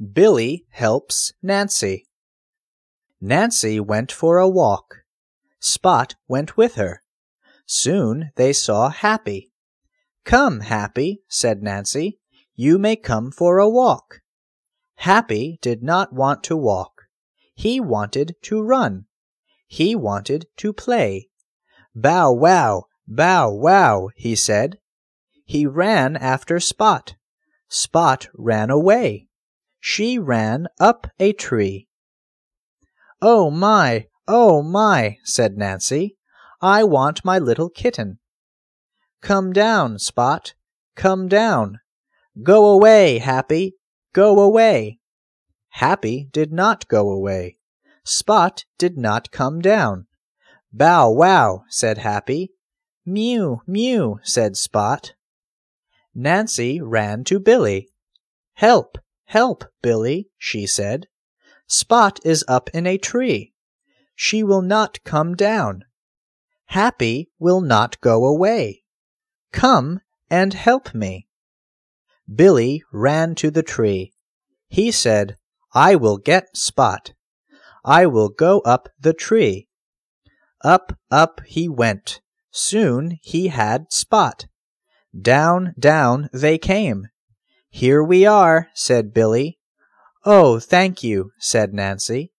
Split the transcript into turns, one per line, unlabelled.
Billy helps Nancy. Nancy went for a walk. Spot went with her. Soon they saw Happy. Come, Happy, said Nancy, you may come for a walk. Happy did not want to walk. He wanted to run. He wanted to play. Bow wow, bow wow, he said. He ran after Spot. Spot ran away. She ran up a tree. "Oh, my! Oh, my!" said Nancy. "I want my little kitten." "Come down, Spot! Come down! Go away, Happy! Go away!" Happy did not go away. Spot did not come down. "Bow wow!" said Happy. "Mew! Mew!" said Spot. Nancy ran to Billy. "Help! Help, Billy!" she said. "Spot is up in a tree. She will not come down. Happy will not go away. Come and help me." Billy ran to the tree. He said, "I will get Spot. I will go up the tree." Up, up he went. Soon he had Spot. Down, down they came. "Here we are," said Billy. "Oh, thank you," said Nancy.